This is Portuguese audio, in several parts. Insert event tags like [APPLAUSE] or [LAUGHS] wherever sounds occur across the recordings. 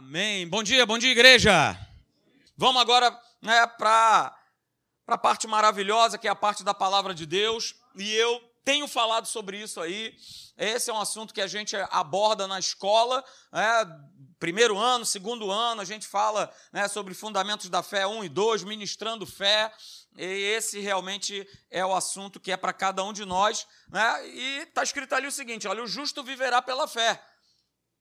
Amém. Bom dia, bom dia, igreja. Vamos agora né, para a parte maravilhosa, que é a parte da palavra de Deus. E eu tenho falado sobre isso aí. Esse é um assunto que a gente aborda na escola. Né, primeiro ano, segundo ano, a gente fala né, sobre fundamentos da fé 1 e 2, ministrando fé. E esse realmente é o assunto que é para cada um de nós. Né? E está escrito ali o seguinte: olha, o justo viverá pela fé.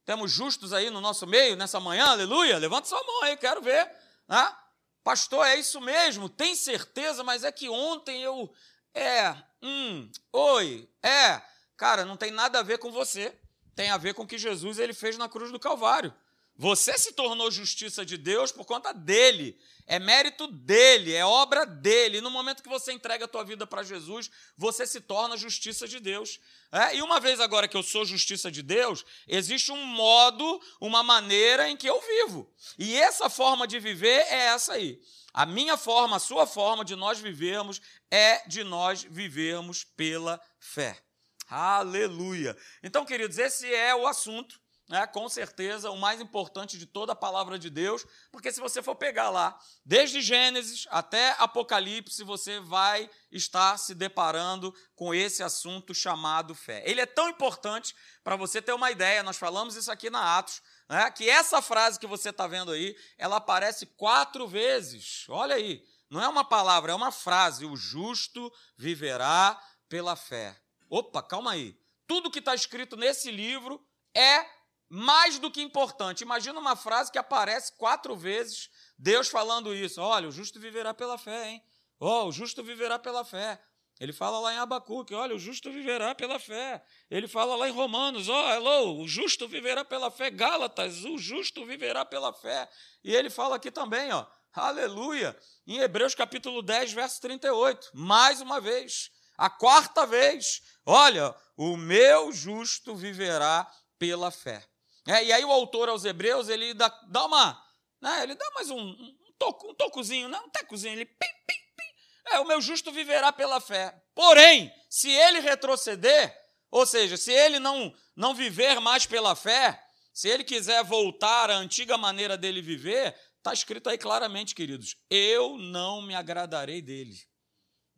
Temos justos aí no nosso meio nessa manhã, aleluia. Levanta sua mão aí, quero ver. Né? Pastor, é isso mesmo? Tem certeza? Mas é que ontem eu. É, hum, oi, é. Cara, não tem nada a ver com você. Tem a ver com o que Jesus ele fez na cruz do Calvário. Você se tornou justiça de Deus por conta dele. É mérito dele, é obra dele. E no momento que você entrega a tua vida para Jesus, você se torna justiça de Deus. É? E uma vez agora que eu sou justiça de Deus, existe um modo, uma maneira em que eu vivo. E essa forma de viver é essa aí. A minha forma, a sua forma de nós vivermos é de nós vivermos pela fé. Aleluia. Então, queridos, esse é o assunto é, com certeza, o mais importante de toda a palavra de Deus, porque se você for pegar lá, desde Gênesis até Apocalipse, você vai estar se deparando com esse assunto chamado fé. Ele é tão importante, para você ter uma ideia, nós falamos isso aqui na Atos, né, que essa frase que você está vendo aí, ela aparece quatro vezes. Olha aí, não é uma palavra, é uma frase: o justo viverá pela fé. Opa, calma aí. Tudo que está escrito nesse livro é mais do que importante. Imagina uma frase que aparece quatro vezes, Deus falando isso. Olha, o justo viverá pela fé, hein? Oh, o justo viverá pela fé. Ele fala lá em Abacuque, olha, o justo viverá pela fé. Ele fala lá em Romanos, ó, oh, hello, o justo viverá pela fé. Gálatas, o justo viverá pela fé. E ele fala aqui também, ó, aleluia, em Hebreus capítulo 10, verso 38, mais uma vez, a quarta vez, olha, o meu justo viverá pela fé. É, e aí o autor aos Hebreus, ele dá, dá uma. Né, ele dá mais um, um, toco, um tocozinho, né, um tecozinho, ele pim, pim, pim. É, o meu justo viverá pela fé. Porém, se ele retroceder, ou seja, se ele não, não viver mais pela fé, se ele quiser voltar à antiga maneira dele viver, está escrito aí claramente, queridos: eu não me agradarei dele.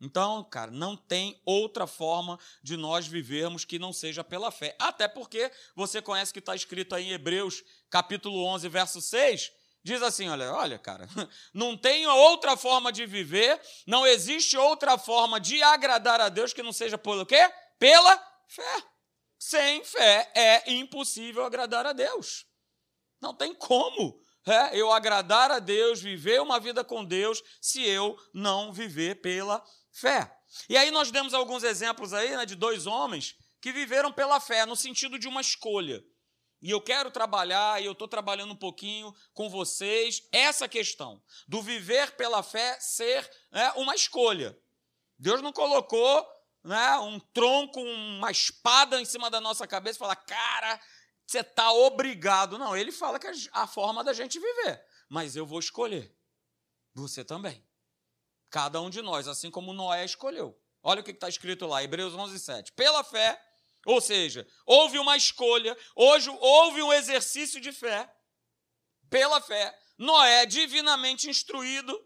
Então, cara, não tem outra forma de nós vivermos que não seja pela fé. Até porque você conhece que está escrito aí em Hebreus, capítulo 11, verso 6, diz assim, olha, olha, cara, [LAUGHS] não tem outra forma de viver, não existe outra forma de agradar a Deus que não seja pelo quê? Pela fé. Sem fé é impossível agradar a Deus. Não tem como é, eu agradar a Deus, viver uma vida com Deus, se eu não viver pela fé fé. E aí nós demos alguns exemplos aí né, de dois homens que viveram pela fé, no sentido de uma escolha. E eu quero trabalhar, e eu estou trabalhando um pouquinho com vocês, essa questão do viver pela fé ser né, uma escolha. Deus não colocou né, um tronco, uma espada em cima da nossa cabeça e falar, cara, você está obrigado. Não, ele fala que é a forma da gente viver. Mas eu vou escolher. Você também. Cada um de nós, assim como Noé escolheu. Olha o que está escrito lá, Hebreus 11, 7. Pela fé, ou seja, houve uma escolha, hoje houve um exercício de fé. Pela fé, Noé, divinamente instruído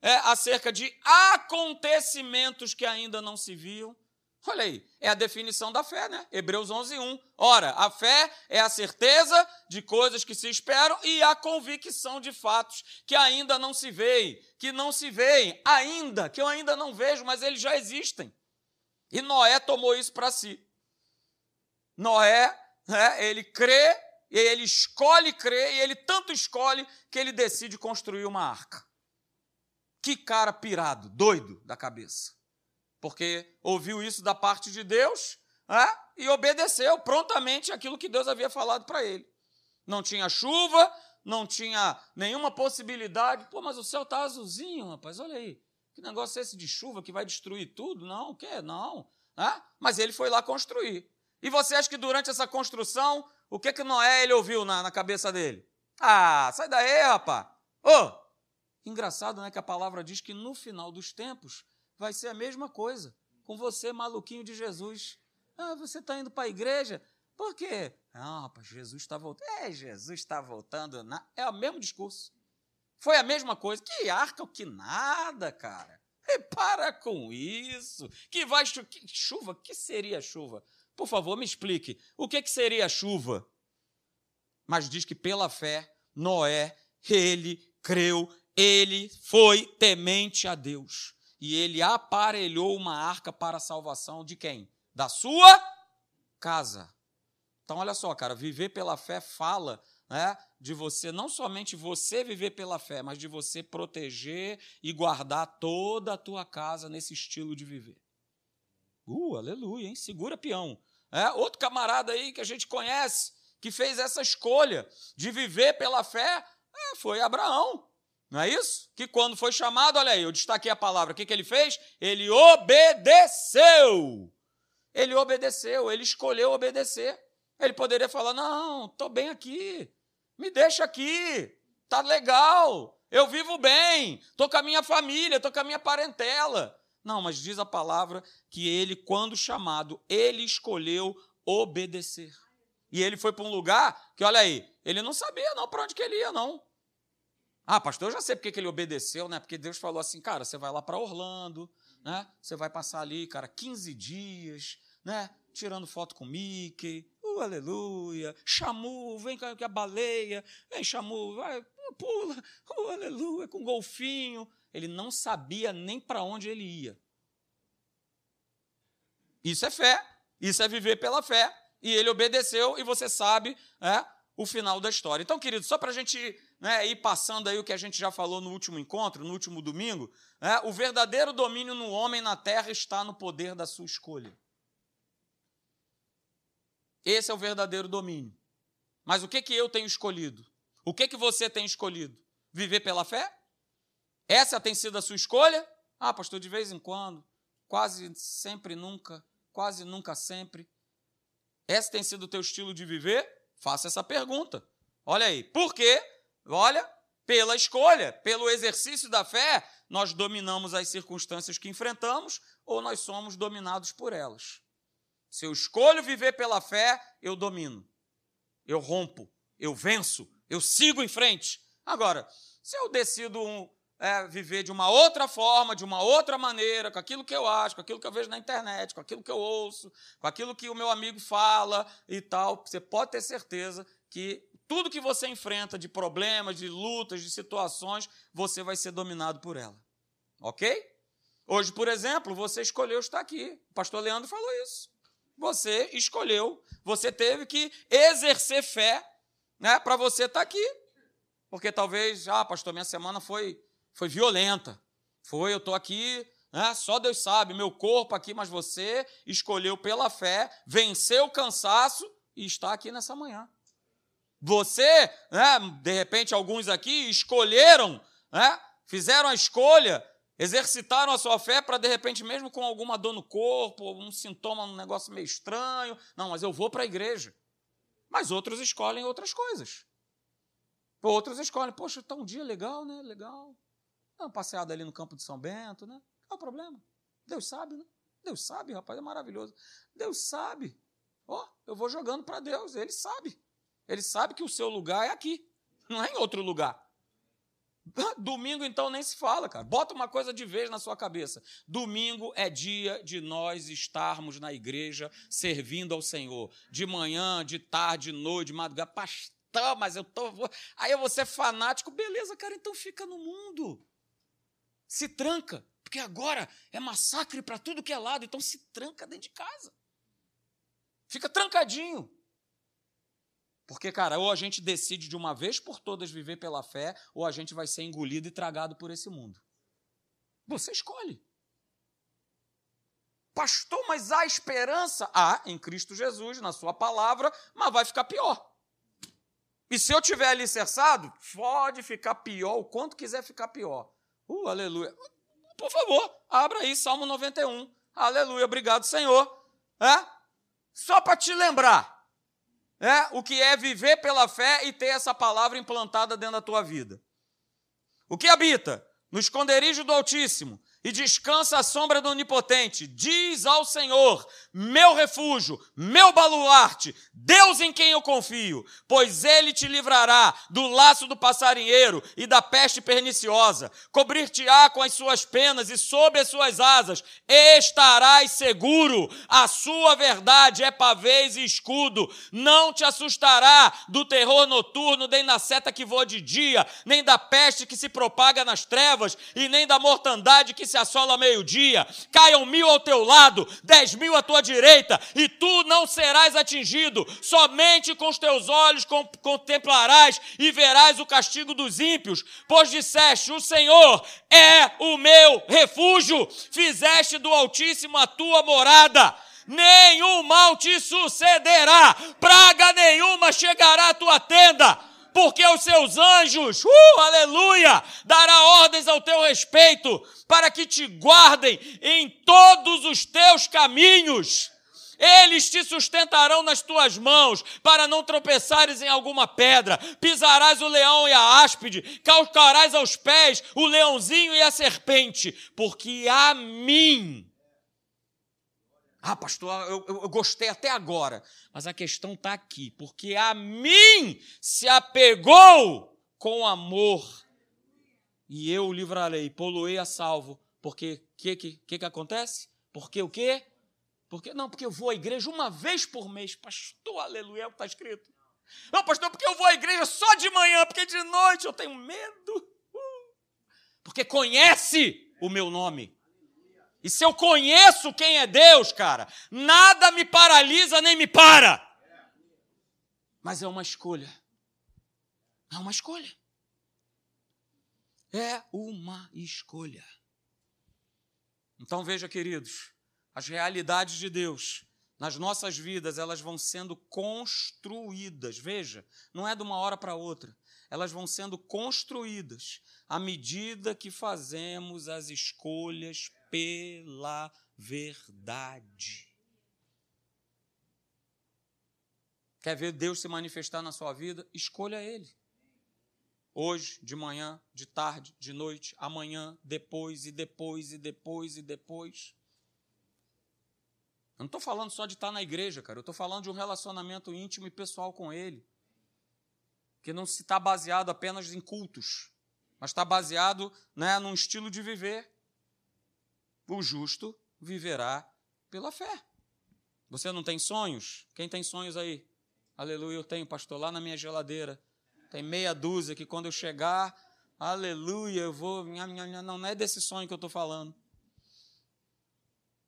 é, acerca de acontecimentos que ainda não se viam, Olha aí, é a definição da fé, né? Hebreus 11, 1. Ora, a fé é a certeza de coisas que se esperam e a convicção de fatos que ainda não se veem, que não se veem ainda, que eu ainda não vejo, mas eles já existem. E Noé tomou isso para si. Noé, né, ele crê, ele escolhe crer, e ele tanto escolhe que ele decide construir uma arca. Que cara pirado, doido da cabeça porque ouviu isso da parte de Deus é? e obedeceu prontamente aquilo que Deus havia falado para ele. Não tinha chuva, não tinha nenhuma possibilidade. Pô, mas o céu está azulzinho, rapaz, olha aí. Que negócio é esse de chuva que vai destruir tudo? Não, o quê? Não. É? Mas ele foi lá construir. E você acha que durante essa construção, o que que Noé ele ouviu na, na cabeça dele? Ah, sai daí, rapaz. Ô, oh, engraçado, né, que a palavra diz que no final dos tempos vai ser a mesma coisa com você, maluquinho de Jesus. Ah, você está indo para a igreja? Por quê? Não, rapaz, Jesus está voltando. É, Jesus está voltando. Na... É o mesmo discurso. Foi a mesma coisa. Que arca, que nada, cara. E para com isso. Que vai chu... que chuva? que seria chuva? Por favor, me explique. O que, que seria chuva? Mas diz que pela fé, Noé, ele creu, ele foi temente a Deus. E ele aparelhou uma arca para a salvação de quem? Da sua casa. Então, olha só, cara, viver pela fé fala né, de você, não somente você viver pela fé, mas de você proteger e guardar toda a tua casa nesse estilo de viver. Uh, aleluia, hein? Segura peão. É, outro camarada aí que a gente conhece, que fez essa escolha de viver pela fé, é, foi Abraão. Não é isso? Que quando foi chamado, olha aí, eu destaquei a palavra, o que, que ele fez? Ele obedeceu. Ele obedeceu, ele escolheu obedecer. Ele poderia falar: não, estou bem aqui, me deixa aqui, tá legal, eu vivo bem, estou com a minha família, estou com a minha parentela. Não, mas diz a palavra que ele, quando chamado, ele escolheu obedecer. E ele foi para um lugar que, olha aí, ele não sabia não para onde que ele ia, não. Ah, pastor, eu já sei porque que ele obedeceu, né? Porque Deus falou assim, cara, você vai lá para Orlando, né? Você vai passar ali, cara, 15 dias, né? Tirando foto com Mickey, Uh, aleluia. Chamu, vem com a baleia. Vem, Chamu, vai, pula. Uh, aleluia, com golfinho. Ele não sabia nem para onde ele ia. Isso é fé. Isso é viver pela fé. E ele obedeceu, e você sabe é, o final da história. Então, querido, só para a gente né, ir passando aí o que a gente já falou no último encontro, no último domingo, é, o verdadeiro domínio no homem na terra está no poder da sua escolha. Esse é o verdadeiro domínio. Mas o que, que eu tenho escolhido? O que, que você tem escolhido? Viver pela fé? Essa tem sido a sua escolha? Ah, pastor, de vez em quando, quase sempre nunca, quase nunca sempre. Esse tem sido o teu estilo de viver? Faça essa pergunta. Olha aí. Por quê? Olha, pela escolha, pelo exercício da fé, nós dominamos as circunstâncias que enfrentamos ou nós somos dominados por elas. Se eu escolho viver pela fé, eu domino, eu rompo, eu venço, eu sigo em frente. Agora, se eu decido é, viver de uma outra forma, de uma outra maneira, com aquilo que eu acho, com aquilo que eu vejo na internet, com aquilo que eu ouço, com aquilo que o meu amigo fala e tal, você pode ter certeza que tudo que você enfrenta de problemas, de lutas, de situações, você vai ser dominado por ela. Ok? Hoje, por exemplo, você escolheu estar aqui. O pastor Leandro falou isso. Você escolheu, você teve que exercer fé né, para você estar tá aqui. Porque talvez, ah, pastor, minha semana foi, foi violenta. Foi, eu estou aqui, né, só Deus sabe, meu corpo aqui, mas você escolheu pela fé, venceu o cansaço e está aqui nessa manhã. Você, né, de repente, alguns aqui escolheram, né, fizeram a escolha Exercitaram a sua fé para, de repente, mesmo com alguma dor no corpo, um sintoma, um negócio meio estranho, não, mas eu vou para a igreja. Mas outros escolhem outras coisas. Outros escolhem, poxa, está um dia legal, né? Legal. Dá uma passeada ali no campo de São Bento, né? Qual é o problema? Deus sabe, né? Deus sabe, rapaz, é maravilhoso. Deus sabe. Ó, oh, eu vou jogando para Deus, ele sabe. Ele sabe que o seu lugar é aqui, não é em outro lugar. [LAUGHS] Domingo, então, nem se fala, cara. Bota uma coisa de vez na sua cabeça. Domingo é dia de nós estarmos na igreja servindo ao Senhor. De manhã, de tarde, de noite, de madrugada. Pastor, mas eu tô. Aí vou ser fanático. Beleza, cara, então fica no mundo. Se tranca. Porque agora é massacre para tudo que é lado. Então se tranca dentro de casa. Fica trancadinho. Porque, cara, ou a gente decide de uma vez por todas viver pela fé, ou a gente vai ser engolido e tragado por esse mundo. Você escolhe. Pastor, mas há esperança? Há em Cristo Jesus, na Sua palavra, mas vai ficar pior. E se eu tiver alicerçado, pode ficar pior, o quanto quiser ficar pior. Uh, aleluia. Por favor, abra aí Salmo 91. Aleluia, obrigado, Senhor. É? Só para te lembrar é, o que é viver pela fé e ter essa palavra implantada dentro da tua vida. O que habita no esconderijo do Altíssimo e descansa à sombra do Onipotente. Diz ao Senhor, meu refúgio, meu baluarte, Deus em quem eu confio, pois ele te livrará do laço do passarinheiro e da peste perniciosa. Cobrir-te-á com as suas penas e sob as suas asas estarás seguro. A sua verdade é pavês e escudo. Não te assustará do terror noturno, nem da seta que voa de dia, nem da peste que se propaga nas trevas, e nem da mortandade que se assola meio-dia. Caiam mil ao teu lado, dez mil à tua direita, e tu não serás atingido. Somente com os teus olhos contemplarás e verás o castigo dos ímpios, pois disseste: O Senhor é o meu refúgio, fizeste do Altíssimo a tua morada nenhum mal te sucederá, praga nenhuma chegará à tua tenda porque os seus anjos, uh, aleluia, dará ordens ao teu respeito, para que te guardem em todos os teus caminhos. Eles te sustentarão nas tuas mãos, para não tropeçares em alguma pedra. Pisarás o leão e a áspide, calcarás aos pés o leãozinho e a serpente, porque a mim ah, pastor, eu, eu, eu gostei até agora. Mas a questão está aqui, porque a mim se apegou com amor. E eu o livrarei, poluei a salvo. Porque o que, que, que, que acontece? Porque o quê? Porque, não, porque eu vou à igreja uma vez por mês. Pastor, aleluia, é o que está escrito. Não, pastor, porque eu vou à igreja só de manhã, porque de noite eu tenho medo. Uh. Porque conhece o meu nome. E se eu conheço quem é Deus, cara, nada me paralisa nem me para. Mas é uma escolha. É uma escolha. É uma escolha. Então veja, queridos, as realidades de Deus nas nossas vidas, elas vão sendo construídas. Veja, não é de uma hora para outra. Elas vão sendo construídas à medida que fazemos as escolhas pela verdade. Quer ver Deus se manifestar na sua vida? Escolha Ele. Hoje, de manhã, de tarde, de noite, amanhã, depois e depois e depois e depois. Eu não estou falando só de estar na igreja, cara. Eu estou falando de um relacionamento íntimo e pessoal com Ele. Que não se está baseado apenas em cultos, mas está baseado né, num estilo de viver. O justo viverá pela fé. Você não tem sonhos? Quem tem sonhos aí? Aleluia, eu tenho, pastor, lá na minha geladeira. Tem meia dúzia que quando eu chegar, aleluia, eu vou. Não, não é desse sonho que eu estou falando.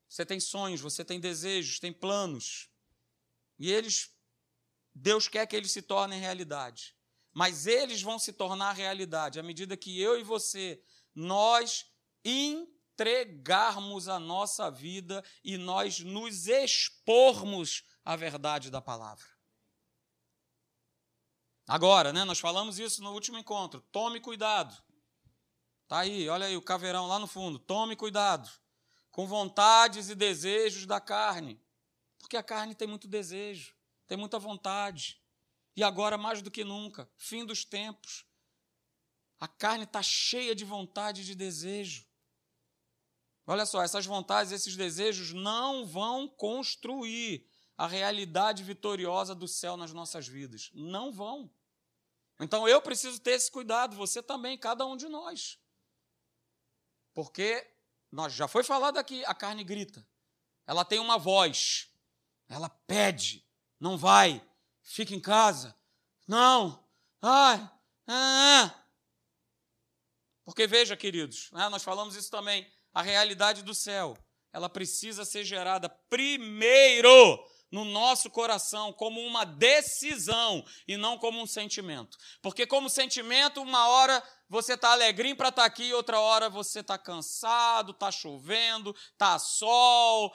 Você tem sonhos, você tem desejos, tem planos. E eles, Deus quer que eles se tornem realidade. Mas eles vão se tornar realidade à medida que eu e você, nós entregarmos a nossa vida e nós nos expormos à verdade da palavra. Agora, né, nós falamos isso no último encontro. Tome cuidado. Tá aí, olha aí o caveirão lá no fundo. Tome cuidado com vontades e desejos da carne. Porque a carne tem muito desejo, tem muita vontade. E agora, mais do que nunca, fim dos tempos, a carne está cheia de vontade e de desejo. Olha só, essas vontades, esses desejos não vão construir a realidade vitoriosa do céu nas nossas vidas. Não vão. Então eu preciso ter esse cuidado, você também, cada um de nós. Porque nós já foi falado aqui, a carne grita. Ela tem uma voz. Ela pede, não vai, fica em casa. Não. Ai. Ah. Porque veja, queridos, né, nós falamos isso também a realidade do céu, ela precisa ser gerada primeiro no nosso coração como uma decisão e não como um sentimento. Porque como sentimento, uma hora você está alegrinho para estar tá aqui, outra hora você está cansado, está chovendo, está sol,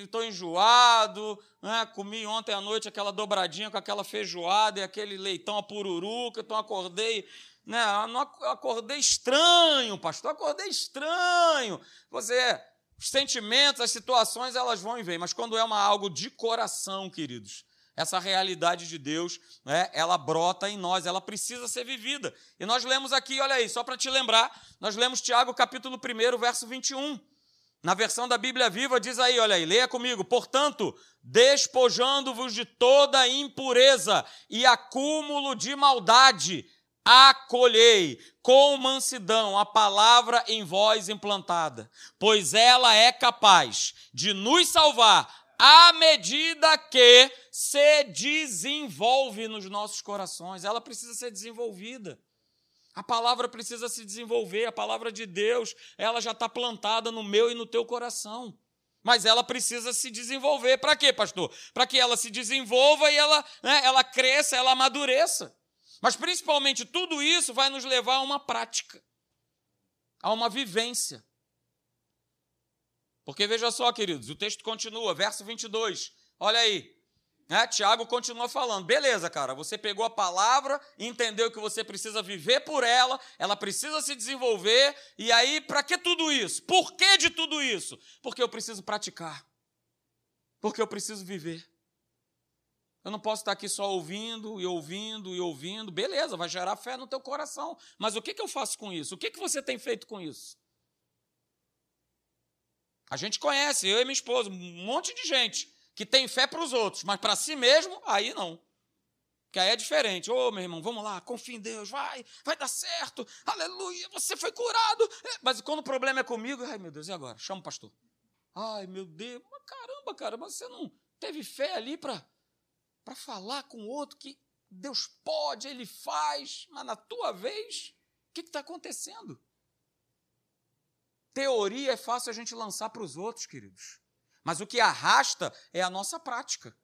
estou enjoado, né? comi ontem à noite aquela dobradinha com aquela feijoada e aquele leitão a pururuca, então acordei né? Eu acordei estranho, pastor, acordei estranho. Você, os sentimentos, as situações, elas vão e vêm, mas quando é uma algo de coração, queridos, essa realidade de Deus, né, ela brota em nós, ela precisa ser vivida. E nós lemos aqui, olha aí, só para te lembrar, nós lemos Tiago capítulo 1, verso 21. Na versão da Bíblia Viva diz aí, olha aí, leia comigo. Portanto, despojando-vos de toda impureza e acúmulo de maldade, acolhei com mansidão a palavra em vós implantada, pois ela é capaz de nos salvar à medida que se desenvolve nos nossos corações. Ela precisa ser desenvolvida. A palavra precisa se desenvolver, a palavra de Deus, ela já está plantada no meu e no teu coração. Mas ela precisa se desenvolver. Para quê, pastor? Para que ela se desenvolva e ela, né, ela cresça, ela amadureça. Mas principalmente tudo isso vai nos levar a uma prática, a uma vivência. Porque veja só, queridos, o texto continua, verso 22. Olha aí. Né? Tiago continua falando. Beleza, cara, você pegou a palavra, entendeu que você precisa viver por ela, ela precisa se desenvolver. E aí, para que tudo isso? Por que de tudo isso? Porque eu preciso praticar. Porque eu preciso viver. Eu não posso estar aqui só ouvindo e ouvindo e ouvindo. Beleza, vai gerar fé no teu coração. Mas o que, que eu faço com isso? O que, que você tem feito com isso? A gente conhece, eu e minha esposa, um monte de gente que tem fé para os outros, mas para si mesmo, aí não. Que aí é diferente. Ô, oh, meu irmão, vamos lá, confia em Deus, vai, vai dar certo, aleluia, você foi curado. É, mas quando o problema é comigo, ai meu Deus, e agora? Chama o pastor. Ai meu Deus, caramba, cara, mas você não teve fé ali para falar com outro que Deus pode, Ele faz, mas na tua vez, o que está acontecendo? Teoria é fácil a gente lançar para os outros, queridos. Mas o que arrasta é a nossa prática.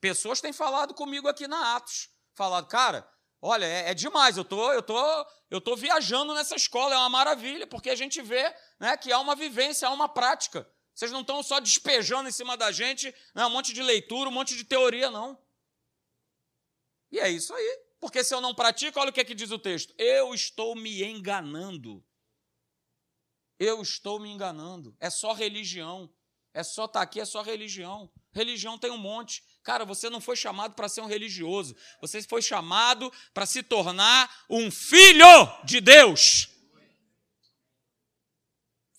Pessoas têm falado comigo aqui na Atos. Falado, cara, olha, é, é, demais, eu tô, eu, tô, eu tô viajando nessa escola, é uma maravilha, porque a gente vê né, que há uma vivência, há uma prática. Vocês não estão só despejando em cima da gente né, um monte de leitura, um monte de teoria, não. E é isso aí. Porque se eu não pratico, olha o que, é que diz o texto. Eu estou me enganando eu estou me enganando. É só religião. É só estar tá aqui, é só religião. Religião tem um monte. Cara, você não foi chamado para ser um religioso. Você foi chamado para se tornar um filho de Deus.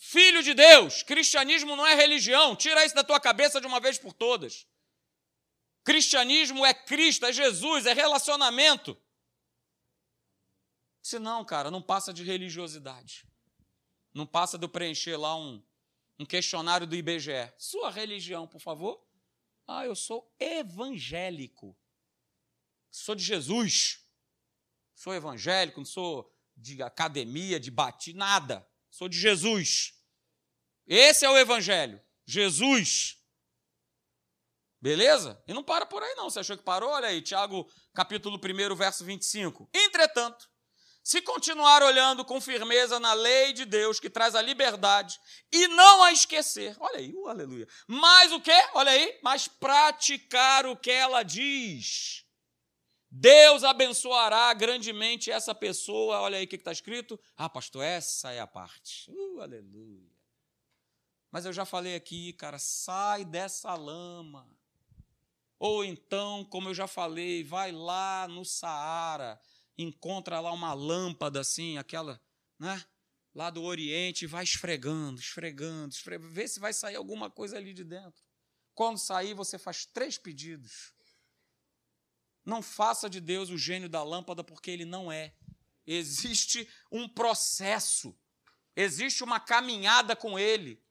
Filho de Deus. Cristianismo não é religião. Tira isso da tua cabeça de uma vez por todas. Cristianismo é Cristo, é Jesus, é relacionamento. Se não, cara, não passa de religiosidade. Não passa de eu preencher lá um, um questionário do IBGE. Sua religião, por favor? Ah, eu sou evangélico. Sou de Jesus. Sou evangélico, não sou de academia, de batismo, nada. Sou de Jesus. Esse é o evangelho. Jesus. Beleza? E não para por aí, não. Você achou que parou? Olha aí, Tiago, capítulo 1, verso 25. Entretanto, se continuar olhando com firmeza na lei de Deus que traz a liberdade e não a esquecer, olha aí, uh, aleluia. Mas o que? Olha aí, mas praticar o que ela diz. Deus abençoará grandemente essa pessoa. Olha aí o que está escrito. Ah, pastor, essa é a parte. Uh, aleluia. Mas eu já falei aqui, cara, sai dessa lama. Ou então, como eu já falei, vai lá no Saara encontra lá uma lâmpada assim, aquela, né? Lá do Oriente, vai esfregando, esfregando, esfregando, vê se vai sair alguma coisa ali de dentro. Quando sair, você faz três pedidos. Não faça de Deus o gênio da lâmpada, porque ele não é. Existe um processo, existe uma caminhada com ele.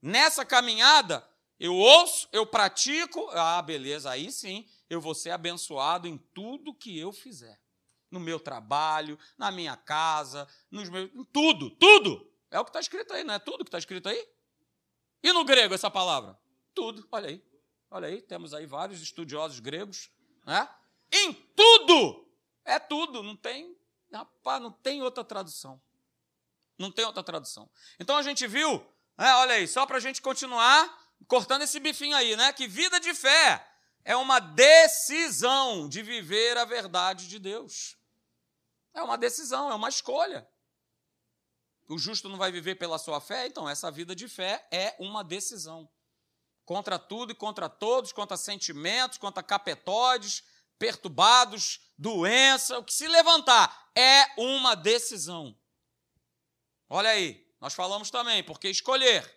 Nessa caminhada, eu ouço, eu pratico, ah, beleza, aí sim eu vou ser abençoado em tudo que eu fizer no meu trabalho, na minha casa, nos meus. Em tudo, tudo. É o que está escrito aí, não é tudo que está escrito aí? E no grego essa palavra? Tudo, olha aí. Olha aí, temos aí vários estudiosos gregos. Né? Em tudo! É tudo, não tem. Rapaz, não tem outra tradução. Não tem outra tradução. Então a gente viu, né, olha aí, só para a gente continuar cortando esse bifinho aí, né? Que vida de fé é uma decisão de viver a verdade de Deus. É uma decisão, é uma escolha. O justo não vai viver pela sua fé, então essa vida de fé é uma decisão. contra tudo e contra todos, contra sentimentos, contra capetodes, perturbados, doença, o que se levantar é uma decisão. Olha aí, nós falamos também, porque escolher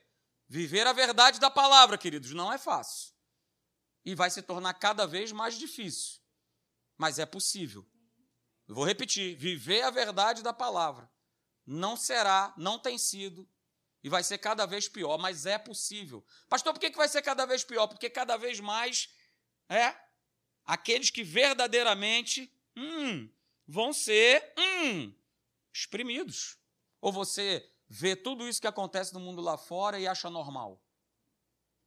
viver a verdade da palavra, queridos, não é fácil. E vai se tornar cada vez mais difícil. Mas é possível. Eu vou repetir: viver a verdade da palavra não será, não tem sido e vai ser cada vez pior, mas é possível. Pastor, por que vai ser cada vez pior? Porque cada vez mais é aqueles que verdadeiramente hum, vão ser hum, exprimidos. Ou você vê tudo isso que acontece no mundo lá fora e acha normal.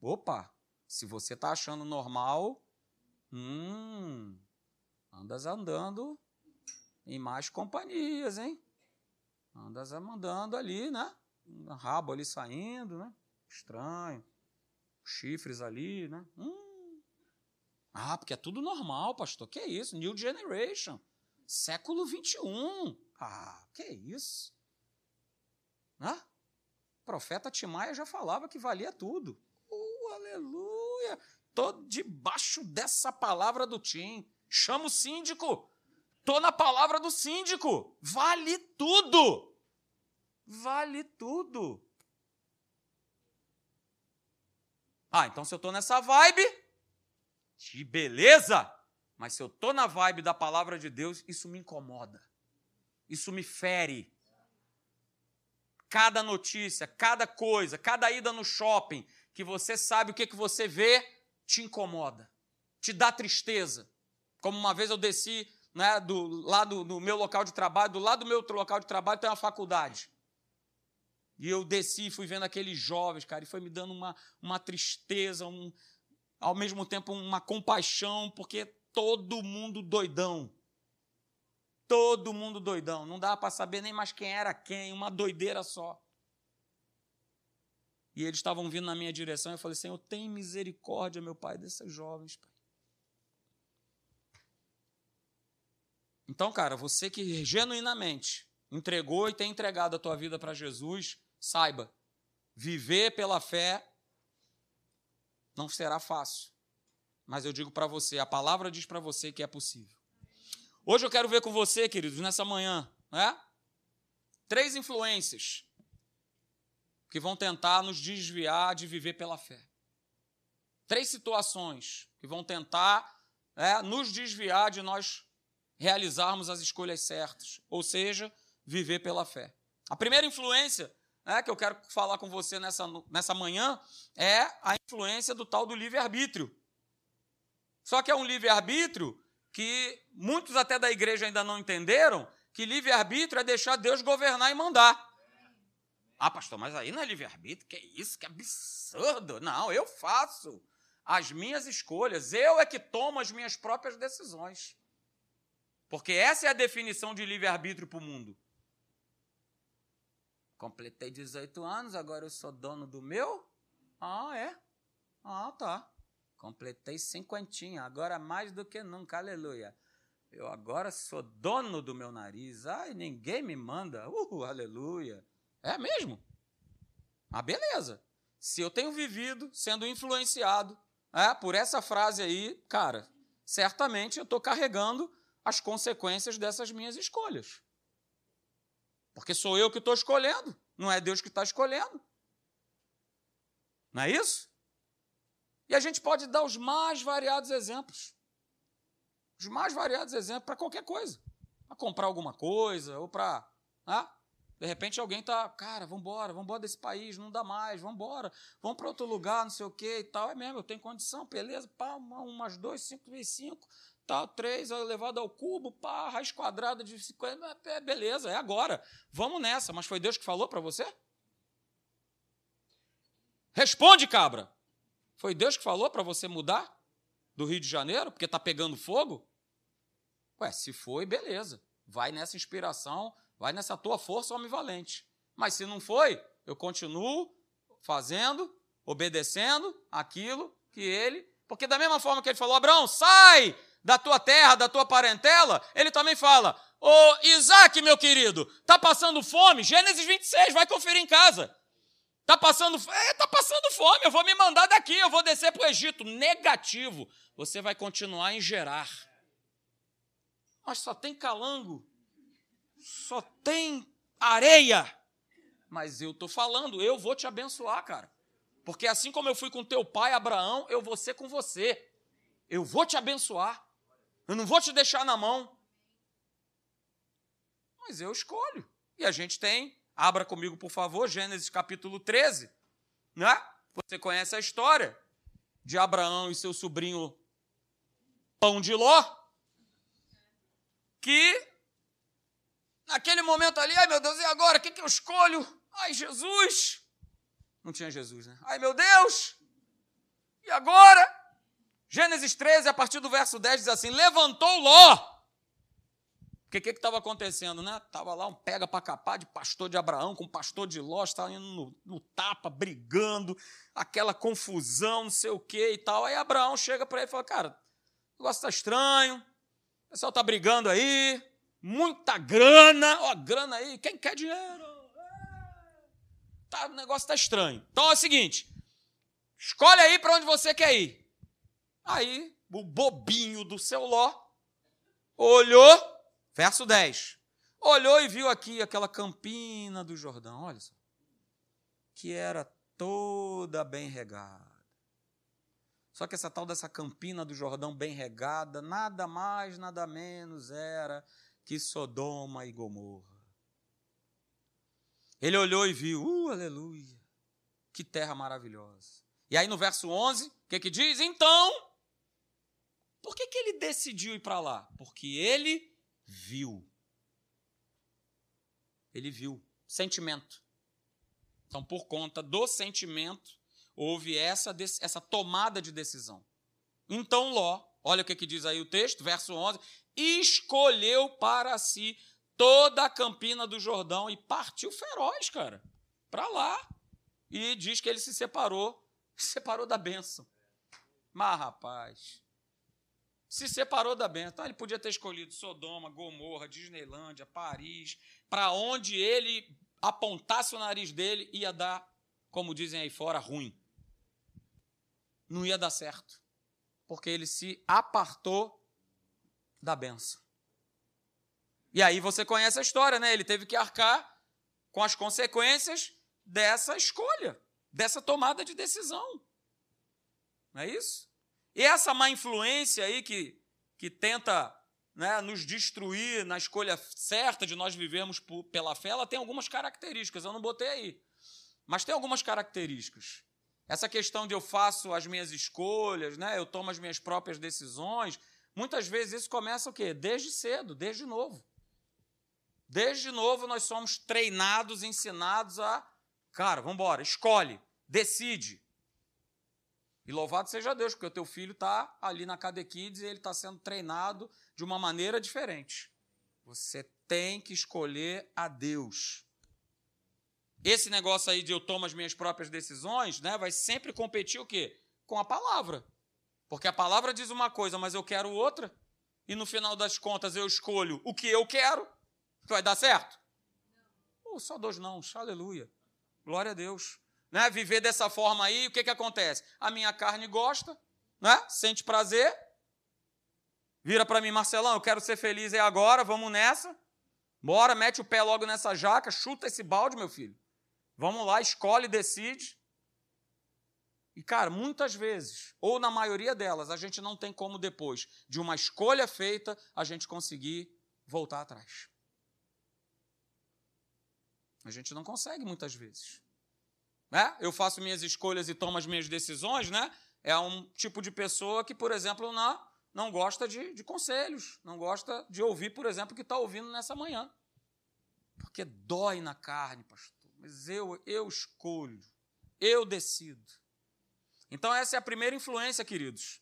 Opa, se você está achando normal, hum, andas andando em mais companhias, hein? Andas andando ali, né? um rabo ali saindo, né? Estranho. Chifres ali, né? Hum. Ah, porque é tudo normal, pastor. Que isso? New Generation. Século 21. Ah, que isso? Né? O profeta Timaia já falava que valia tudo. Uh, aleluia! Tô debaixo dessa palavra do Tim. Chama o síndico. Tô na palavra do síndico. Vale tudo vale tudo. Ah, então se eu estou nessa vibe, de beleza, mas se eu estou na vibe da palavra de Deus, isso me incomoda, isso me fere. Cada notícia, cada coisa, cada ida no shopping, que você sabe o que, que você vê, te incomoda, te dá tristeza. Como uma vez eu desci né, do, lá do, do meu local de trabalho, do lado do meu local de trabalho tem uma faculdade. E eu desci fui vendo aqueles jovens, cara, e foi me dando uma, uma tristeza, um, ao mesmo tempo uma compaixão, porque todo mundo doidão. Todo mundo doidão. Não dava para saber nem mais quem era quem, uma doideira só. E eles estavam vindo na minha direção eu falei: Senhor, tem misericórdia, meu pai, desses jovens, pai. Então, cara, você que genuinamente entregou e tem entregado a tua vida para Jesus, Saiba, viver pela fé não será fácil. Mas eu digo para você, a palavra diz para você que é possível. Hoje eu quero ver com você, queridos, nessa manhã, né? Três influências que vão tentar nos desviar de viver pela fé. Três situações que vão tentar é, nos desviar de nós realizarmos as escolhas certas, ou seja, viver pela fé. A primeira influência né, que eu quero falar com você nessa, nessa manhã é a influência do tal do livre-arbítrio. Só que é um livre-arbítrio que muitos até da igreja ainda não entenderam que livre-arbítrio é deixar Deus governar e mandar. Ah, pastor, mas aí não é livre-arbítrio? Que isso? Que absurdo! Não, eu faço as minhas escolhas, eu é que tomo as minhas próprias decisões. Porque essa é a definição de livre-arbítrio para o mundo. Completei 18 anos, agora eu sou dono do meu? Ah, é? Ah, tá. Completei cinquentinha, agora mais do que nunca, aleluia. Eu agora sou dono do meu nariz. Ai, ninguém me manda. Uh, aleluia. É mesmo? Ah, beleza. Se eu tenho vivido sendo influenciado é, por essa frase aí, cara, certamente eu estou carregando as consequências dessas minhas escolhas. Porque sou eu que estou escolhendo, não é Deus que está escolhendo. Não é isso? E a gente pode dar os mais variados exemplos. Os mais variados exemplos para qualquer coisa. Para comprar alguma coisa, ou para. Ah, de repente alguém está, cara, vamos embora, vamos embora desse país, não dá mais, vamos embora, vamos para outro lugar, não sei o quê e tal. É mesmo, eu tenho condição, beleza, pá, umas dois, cinco vezes cinco, tal, 3 elevado ao cubo, pá, raiz quadrada de 50, é, beleza, é agora. Vamos nessa. Mas foi Deus que falou para você? Responde, cabra. Foi Deus que falou para você mudar do Rio de Janeiro porque está pegando fogo? Ué, se foi, beleza. Vai nessa inspiração, vai nessa tua força omnivalente. Mas se não foi, eu continuo fazendo, obedecendo aquilo que ele. Porque da mesma forma que ele falou, Abraão, sai da tua terra, da tua parentela, ele também fala: Ô Isaac, meu querido, tá passando fome? Gênesis 26, vai conferir em casa. Tá passando, é, tá passando fome, eu vou me mandar daqui, eu vou descer para o Egito. Negativo. Você vai continuar em Gerar. Mas só tem calango. Só tem areia. Mas eu tô falando, eu vou te abençoar, cara. Porque assim como eu fui com teu pai Abraão, eu vou ser com você. Eu vou te abençoar. Eu não vou te deixar na mão. Mas eu escolho. E a gente tem, abra comigo, por favor, Gênesis capítulo 13. Né? Você conhece a história de Abraão e seu sobrinho Pão de Ló. Que naquele momento ali, ai meu Deus, e agora? O que, que eu escolho? Ai, Jesus! Não tinha Jesus, né? Ai, meu Deus! E agora? Gênesis 13, a partir do verso 10, diz assim: Levantou Ló. Porque o que estava acontecendo, né? Estava lá um pega para capar de pastor de Abraão com pastor de Ló, estava indo no, no, tapa, brigando, aquela confusão, não sei o que e tal. Aí Abraão chega para ele e fala: Cara, o negócio está estranho, o pessoal está brigando aí, muita grana, ó, grana aí, quem quer dinheiro? tá, o negócio está estranho. Então é o seguinte: escolhe aí para onde você quer ir. Aí, o bobinho do seu Ló olhou, verso 10. Olhou e viu aqui aquela campina do Jordão, olha só. Que era toda bem regada. Só que essa tal dessa campina do Jordão bem regada, nada mais, nada menos era que Sodoma e Gomorra. Ele olhou e viu, uh, aleluia, que terra maravilhosa. E aí no verso 11, o que, que diz? Então, por que, que ele decidiu ir para lá? Porque ele viu. Ele viu. Sentimento. Então, por conta do sentimento, houve essa, essa tomada de decisão. Então, Ló, olha o que, que diz aí o texto, verso 11: escolheu para si toda a campina do Jordão e partiu feroz, cara, para lá. E diz que ele se separou, se [LAUGHS] separou da bênção. Mas, rapaz, se separou da bênção. Então, ele podia ter escolhido Sodoma, Gomorra, Disneylândia, Paris, para onde ele apontasse o nariz dele, ia dar, como dizem aí fora, ruim. Não ia dar certo. Porque ele se apartou da benção. E aí você conhece a história, né? Ele teve que arcar com as consequências dessa escolha, dessa tomada de decisão. Não é isso? E essa má influência aí que, que tenta né, nos destruir na escolha certa de nós vivermos por, pela fé, ela tem algumas características. Eu não botei aí. Mas tem algumas características. Essa questão de eu faço as minhas escolhas, né, eu tomo as minhas próprias decisões, muitas vezes isso começa o quê? Desde cedo, desde novo. Desde novo nós somos treinados, ensinados a, cara, vamos embora, escolhe, decide. E louvado seja Deus, porque o teu filho está ali na Cadequides e ele está sendo treinado de uma maneira diferente. Você tem que escolher a Deus. Esse negócio aí de eu tomo as minhas próprias decisões, né, vai sempre competir o quê? Com a palavra. Porque a palavra diz uma coisa, mas eu quero outra. E no final das contas eu escolho o que eu quero. Vai dar certo? Oh, só dois não, aleluia. Glória a Deus. Né? Viver dessa forma aí, o que, que acontece? A minha carne gosta, né? sente prazer. Vira para mim, Marcelão, eu quero ser feliz é agora, vamos nessa. Bora, mete o pé logo nessa jaca, chuta esse balde, meu filho. Vamos lá, escolhe, decide. E, cara, muitas vezes, ou na maioria delas, a gente não tem como depois de uma escolha feita, a gente conseguir voltar atrás. A gente não consegue muitas vezes. Né? Eu faço minhas escolhas e tomo as minhas decisões, né? É um tipo de pessoa que, por exemplo, não, não gosta de, de conselhos, não gosta de ouvir, por exemplo, o que está ouvindo nessa manhã. Porque dói na carne, pastor. Mas eu, eu escolho, eu decido. Então, essa é a primeira influência, queridos,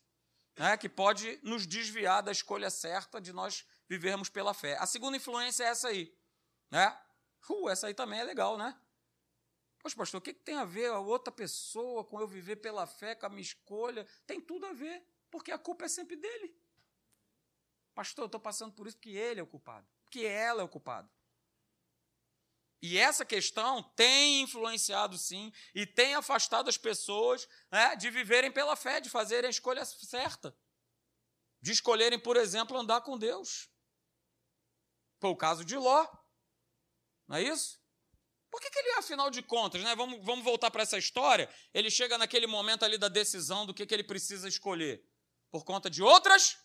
né, que pode nos desviar da escolha certa de nós vivermos pela fé. A segunda influência é essa aí. Né? Uh, essa aí também é legal, né? Poxa, pastor, o que tem a ver a outra pessoa com eu viver pela fé, com a minha escolha? Tem tudo a ver, porque a culpa é sempre dele. Pastor, eu estou passando por isso porque ele é o culpado, porque ela é o culpado. E essa questão tem influenciado, sim, e tem afastado as pessoas né, de viverem pela fé, de fazerem a escolha certa. De escolherem, por exemplo, andar com Deus. Foi o caso de Ló. Não é isso? Por que, que ele, afinal de contas, né? Vamos, vamos voltar para essa história. Ele chega naquele momento ali da decisão do que, que ele precisa escolher. Por conta de outras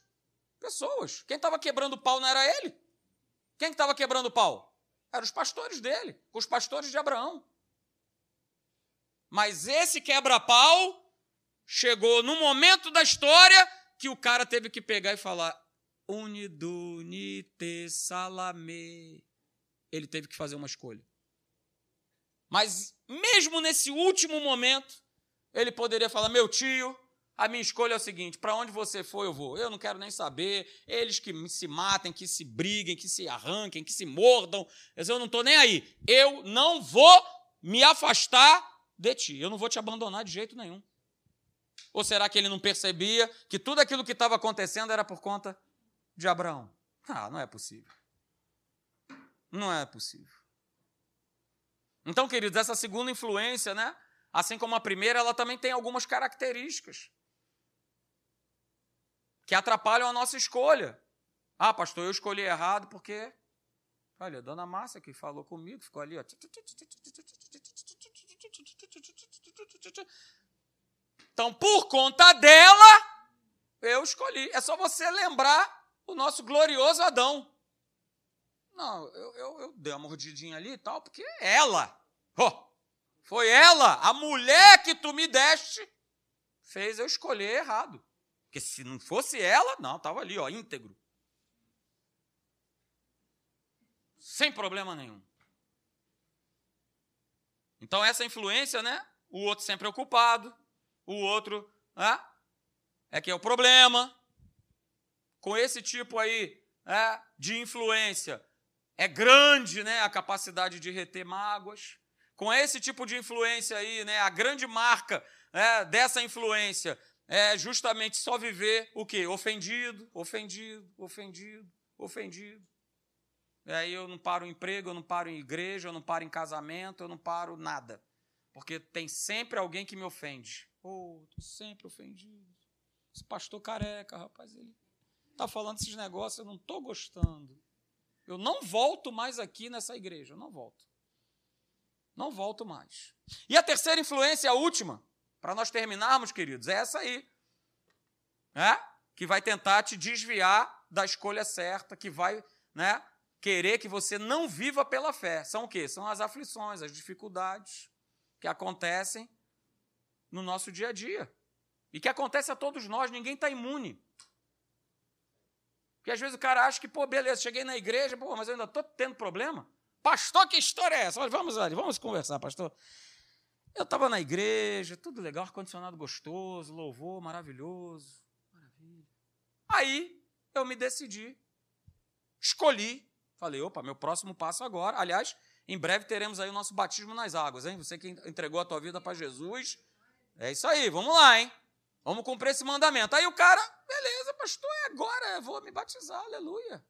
pessoas. Quem estava quebrando pau não era ele? Quem estava que quebrando pau? Eram os pastores dele, os pastores de Abraão. Mas esse quebra-pau chegou no momento da história que o cara teve que pegar e falar: Unidunite salame. Ele teve que fazer uma escolha. Mas mesmo nesse último momento, ele poderia falar: Meu tio, a minha escolha é o seguinte: para onde você for, eu vou. Eu não quero nem saber. Eles que se matem, que se briguem, que se arranquem, que se mordam. Eu não estou nem aí. Eu não vou me afastar de ti. Eu não vou te abandonar de jeito nenhum. Ou será que ele não percebia que tudo aquilo que estava acontecendo era por conta de Abraão? Ah, não é possível. Não é possível. Então, queridos, essa segunda influência, né? Assim como a primeira, ela também tem algumas características que atrapalham a nossa escolha. Ah, pastor, eu escolhi errado porque. Olha, a dona Márcia que falou comigo, ficou ali, ó. Então, por conta dela, eu escolhi. É só você lembrar o nosso glorioso Adão. Não, eu, eu, eu dei uma mordidinha ali e tal, porque ela, oh, foi ela, a mulher que tu me deste, fez eu escolher errado. Porque se não fosse ela, não, estava ali, ó, íntegro. Sem problema nenhum. Então, essa influência, né? O outro sempre ocupado, o outro né, é que é o problema. Com esse tipo aí é, de influência, é grande né, a capacidade de reter mágoas. Com esse tipo de influência aí, né, a grande marca é, dessa influência é justamente só viver o quê? Ofendido, ofendido, ofendido, ofendido. E aí eu não paro em emprego, eu não paro em igreja, eu não paro em casamento, eu não paro nada. Porque tem sempre alguém que me ofende. Oh, tô sempre ofendido. Esse pastor careca, rapaz, ele tá falando esses negócios, eu não tô gostando. Eu não volto mais aqui nessa igreja, eu não volto. Não volto mais. E a terceira influência, a última, para nós terminarmos, queridos, é essa aí. Né? Que vai tentar te desviar da escolha certa, que vai né, querer que você não viva pela fé. São o quê? São as aflições, as dificuldades que acontecem no nosso dia a dia. E que acontece a todos nós, ninguém está imune. Porque às vezes o cara acha que, pô, beleza, cheguei na igreja, pô, mas eu ainda estou tendo problema. Pastor, que história é essa? Vamos ali, vamos conversar, pastor. Eu estava na igreja, tudo legal, ar-condicionado gostoso, louvor maravilhoso. Maravilha. Aí eu me decidi, escolhi, falei, opa, meu próximo passo agora. Aliás, em breve teremos aí o nosso batismo nas águas, hein? Você que entregou a tua vida para Jesus. É isso aí, vamos lá, hein? Vamos cumprir esse mandamento. Aí o cara, beleza, pastor, é agora, eu vou me batizar, aleluia.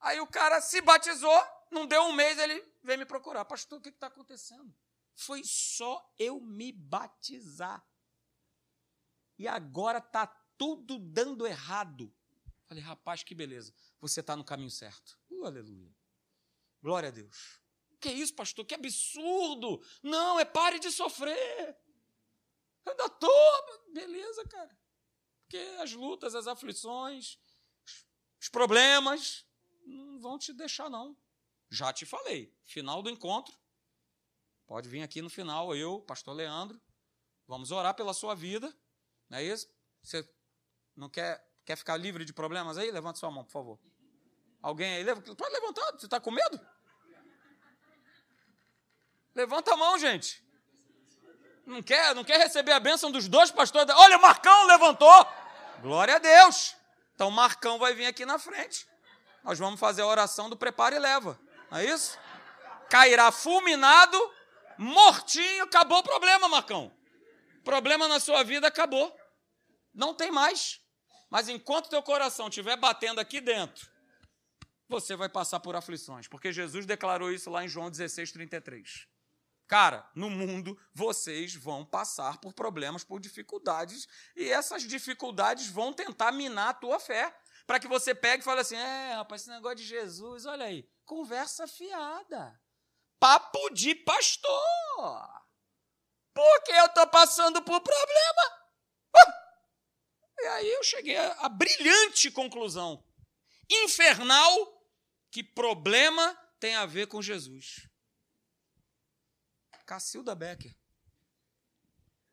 Aí o cara se batizou, não deu um mês, ele veio me procurar. Pastor, o que está acontecendo? Foi só eu me batizar. E agora está tudo dando errado. Falei, rapaz, que beleza. Você está no caminho certo. Uh, aleluia. Glória a Deus. Que isso, pastor? Que absurdo! Não, é pare de sofrer. Ainda estou. Beleza, cara. Porque as lutas, as aflições, os problemas não vão te deixar, não. Já te falei. Final do encontro, Pode vir aqui no final, eu, pastor Leandro, vamos orar pela sua vida. Não é isso? Você não quer, quer ficar livre de problemas aí? Levanta sua mão, por favor. Alguém aí? Pode levantar, você está com medo? Levanta a mão, gente. Não quer, não quer receber a bênção dos dois pastores? Olha, Marcão levantou. Glória a Deus. Então, Marcão vai vir aqui na frente. Nós vamos fazer a oração do prepara e leva. Não é isso? Cairá fulminado mortinho, acabou o problema, Marcão. Problema na sua vida acabou. Não tem mais. Mas enquanto teu coração estiver batendo aqui dentro, você vai passar por aflições, porque Jesus declarou isso lá em João 16, 33. Cara, no mundo vocês vão passar por problemas, por dificuldades, e essas dificuldades vão tentar minar a tua fé. Para que você pegue e fale assim: é, rapaz, esse negócio de Jesus, olha aí, conversa fiada. Papo de pastor. Porque eu estou passando por problema. E aí eu cheguei à brilhante conclusão infernal que problema tem a ver com Jesus. Cacilda Becker.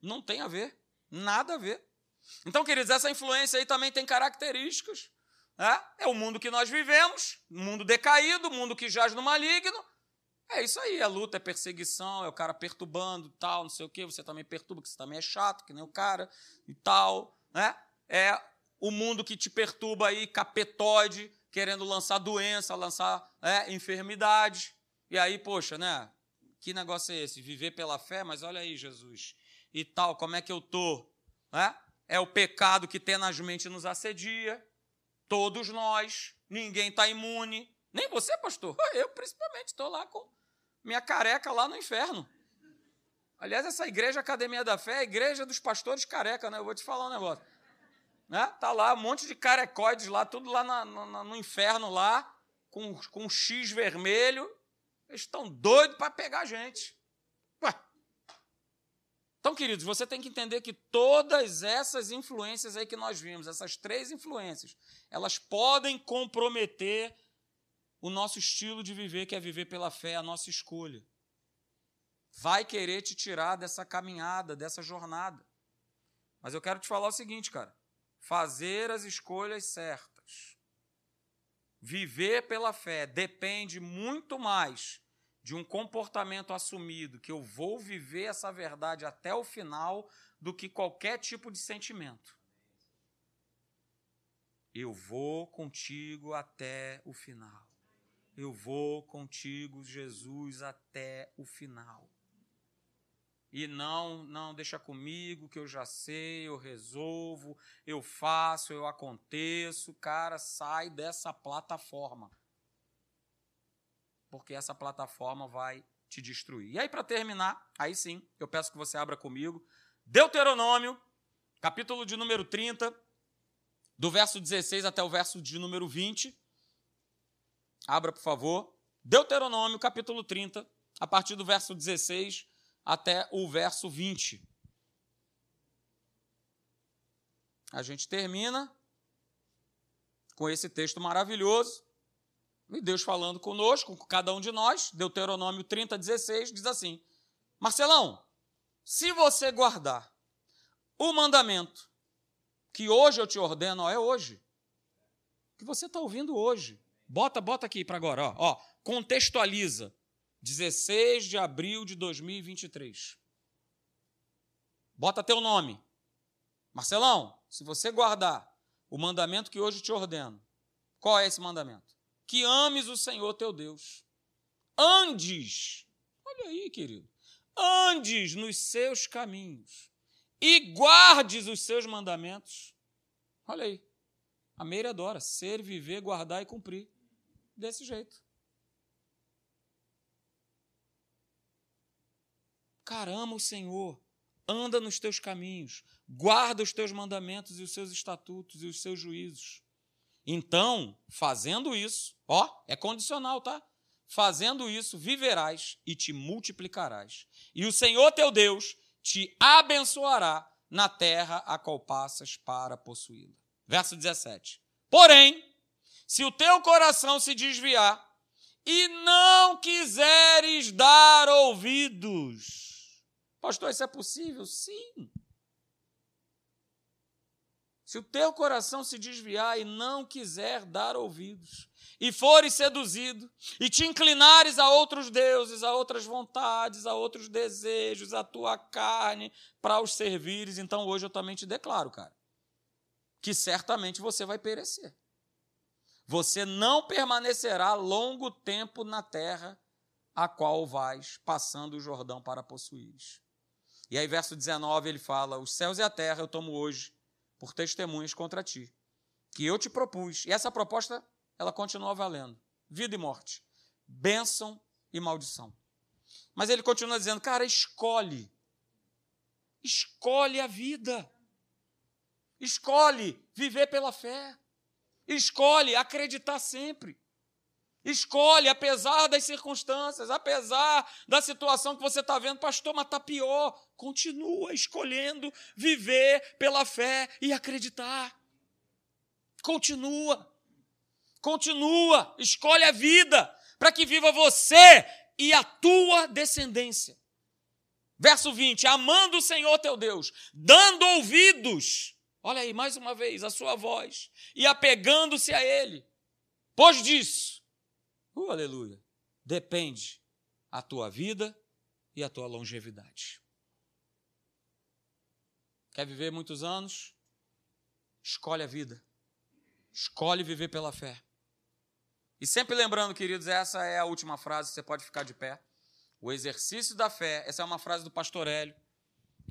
Não tem a ver. Nada a ver. Então, queridos, essa influência aí também tem características. Né? É o mundo que nós vivemos, mundo decaído, mundo que jaz no maligno. É isso aí, a luta é perseguição, é o cara perturbando tal, não sei o quê, você também perturba, que você também é chato, que nem o cara e tal. Né? É o mundo que te perturba aí, capetóide, querendo lançar doença, lançar é, enfermidade. E aí, poxa, né? Que negócio é esse? Viver pela fé, mas olha aí, Jesus. E tal, como é que eu tô? É, o pecado que tenazmente nos assedia. Todos nós. Ninguém está imune. Nem você, pastor. [LAUGHS] Eu, principalmente, estou lá com minha careca lá no inferno. Aliás, essa igreja Academia da Fé é a igreja dos pastores careca, né? Eu vou te falar um negócio. Né? Tá lá um monte de carecoides lá, tudo lá na, na, no inferno lá, com, com um X vermelho. Eles estão doidos para pegar a gente. Ué. Então, queridos, você tem que entender que todas essas influências aí que nós vimos, essas três influências, elas podem comprometer o nosso estilo de viver, que é viver pela fé, a nossa escolha. Vai querer te tirar dessa caminhada, dessa jornada. Mas eu quero te falar o seguinte, cara fazer as escolhas certas. Viver pela fé depende muito mais de um comportamento assumido, que eu vou viver essa verdade até o final, do que qualquer tipo de sentimento. Eu vou contigo até o final. Eu vou contigo, Jesus, até o final e não, não, deixa comigo que eu já sei, eu resolvo, eu faço, eu aconteço. Cara, sai dessa plataforma. Porque essa plataforma vai te destruir. E aí, para terminar, aí sim, eu peço que você abra comigo. Deuteronômio, capítulo de número 30, do verso 16 até o verso de número 20. Abra, por favor. Deuteronômio, capítulo 30, a partir do verso 16 até o verso 20. A gente termina com esse texto maravilhoso. E Deus falando conosco, com cada um de nós, Deuteronômio 30, 16, diz assim: Marcelão, se você guardar o mandamento que hoje eu te ordeno, ó, é hoje, que você está ouvindo hoje. Bota, bota aqui para agora, ó, ó, contextualiza. 16 de abril de 2023. Bota teu nome. Marcelão, se você guardar o mandamento que hoje te ordeno, qual é esse mandamento? Que ames o Senhor teu Deus. Andes, olha aí, querido, andes nos seus caminhos e guardes os seus mandamentos. Olha aí, a meira adora, ser, viver, guardar e cumprir. Desse jeito. Cara, ama o Senhor, anda nos teus caminhos, guarda os teus mandamentos e os seus estatutos e os seus juízos. Então, fazendo isso, ó, é condicional, tá? Fazendo isso, viverás e te multiplicarás. E o Senhor teu Deus te abençoará na terra a qual passas para possuí-la. Verso 17. Porém, se o teu coração se desviar e não quiseres dar ouvidos, Pastor, isso é possível? Sim. Se o teu coração se desviar e não quiser dar ouvidos, e fores seduzido, e te inclinares a outros deuses, a outras vontades, a outros desejos, a tua carne, para os servires, então hoje eu também te declaro, cara, que certamente você vai perecer. Você não permanecerá longo tempo na terra a qual vais passando o Jordão para possuires. E aí, verso 19, ele fala: Os céus e a terra eu tomo hoje por testemunhas contra ti, que eu te propus. E essa proposta, ela continua valendo. vida e morte, bênção e maldição. Mas ele continua dizendo, cara, escolhe. Escolhe a vida. Escolhe viver pela fé. Escolhe acreditar sempre. Escolhe, apesar das circunstâncias, apesar da situação que você está vendo, pastor, mas está pior. Continua escolhendo viver pela fé e acreditar. Continua. Continua. Escolhe a vida para que viva você e a tua descendência. Verso 20: Amando o Senhor teu Deus, dando ouvidos, olha aí, mais uma vez, a sua voz, e apegando-se a Ele. Pois disso, Uh, aleluia. Depende a tua vida e a tua longevidade. Quer viver muitos anos? Escolhe a vida. Escolhe viver pela fé. E sempre lembrando, queridos, essa é a última frase, você pode ficar de pé. O exercício da fé, essa é uma frase do pastor Hélio.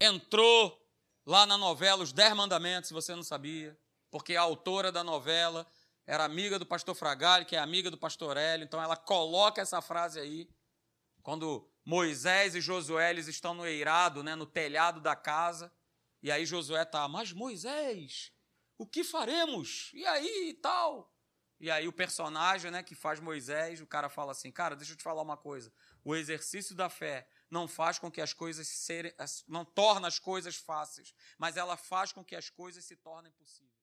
Entrou lá na novela Os Dez Mandamentos, se você não sabia, porque a autora da novela era amiga do pastor Fragalho, que é amiga do pastor Hélio, então ela coloca essa frase aí, quando Moisés e Josué eles estão no eirado, né, no telhado da casa, e aí Josué está, mas Moisés, o que faremos? E aí e tal? E aí o personagem né, que faz Moisés, o cara fala assim, cara, deixa eu te falar uma coisa, o exercício da fé não faz com que as coisas serem, não torna as coisas fáceis, mas ela faz com que as coisas se tornem possíveis.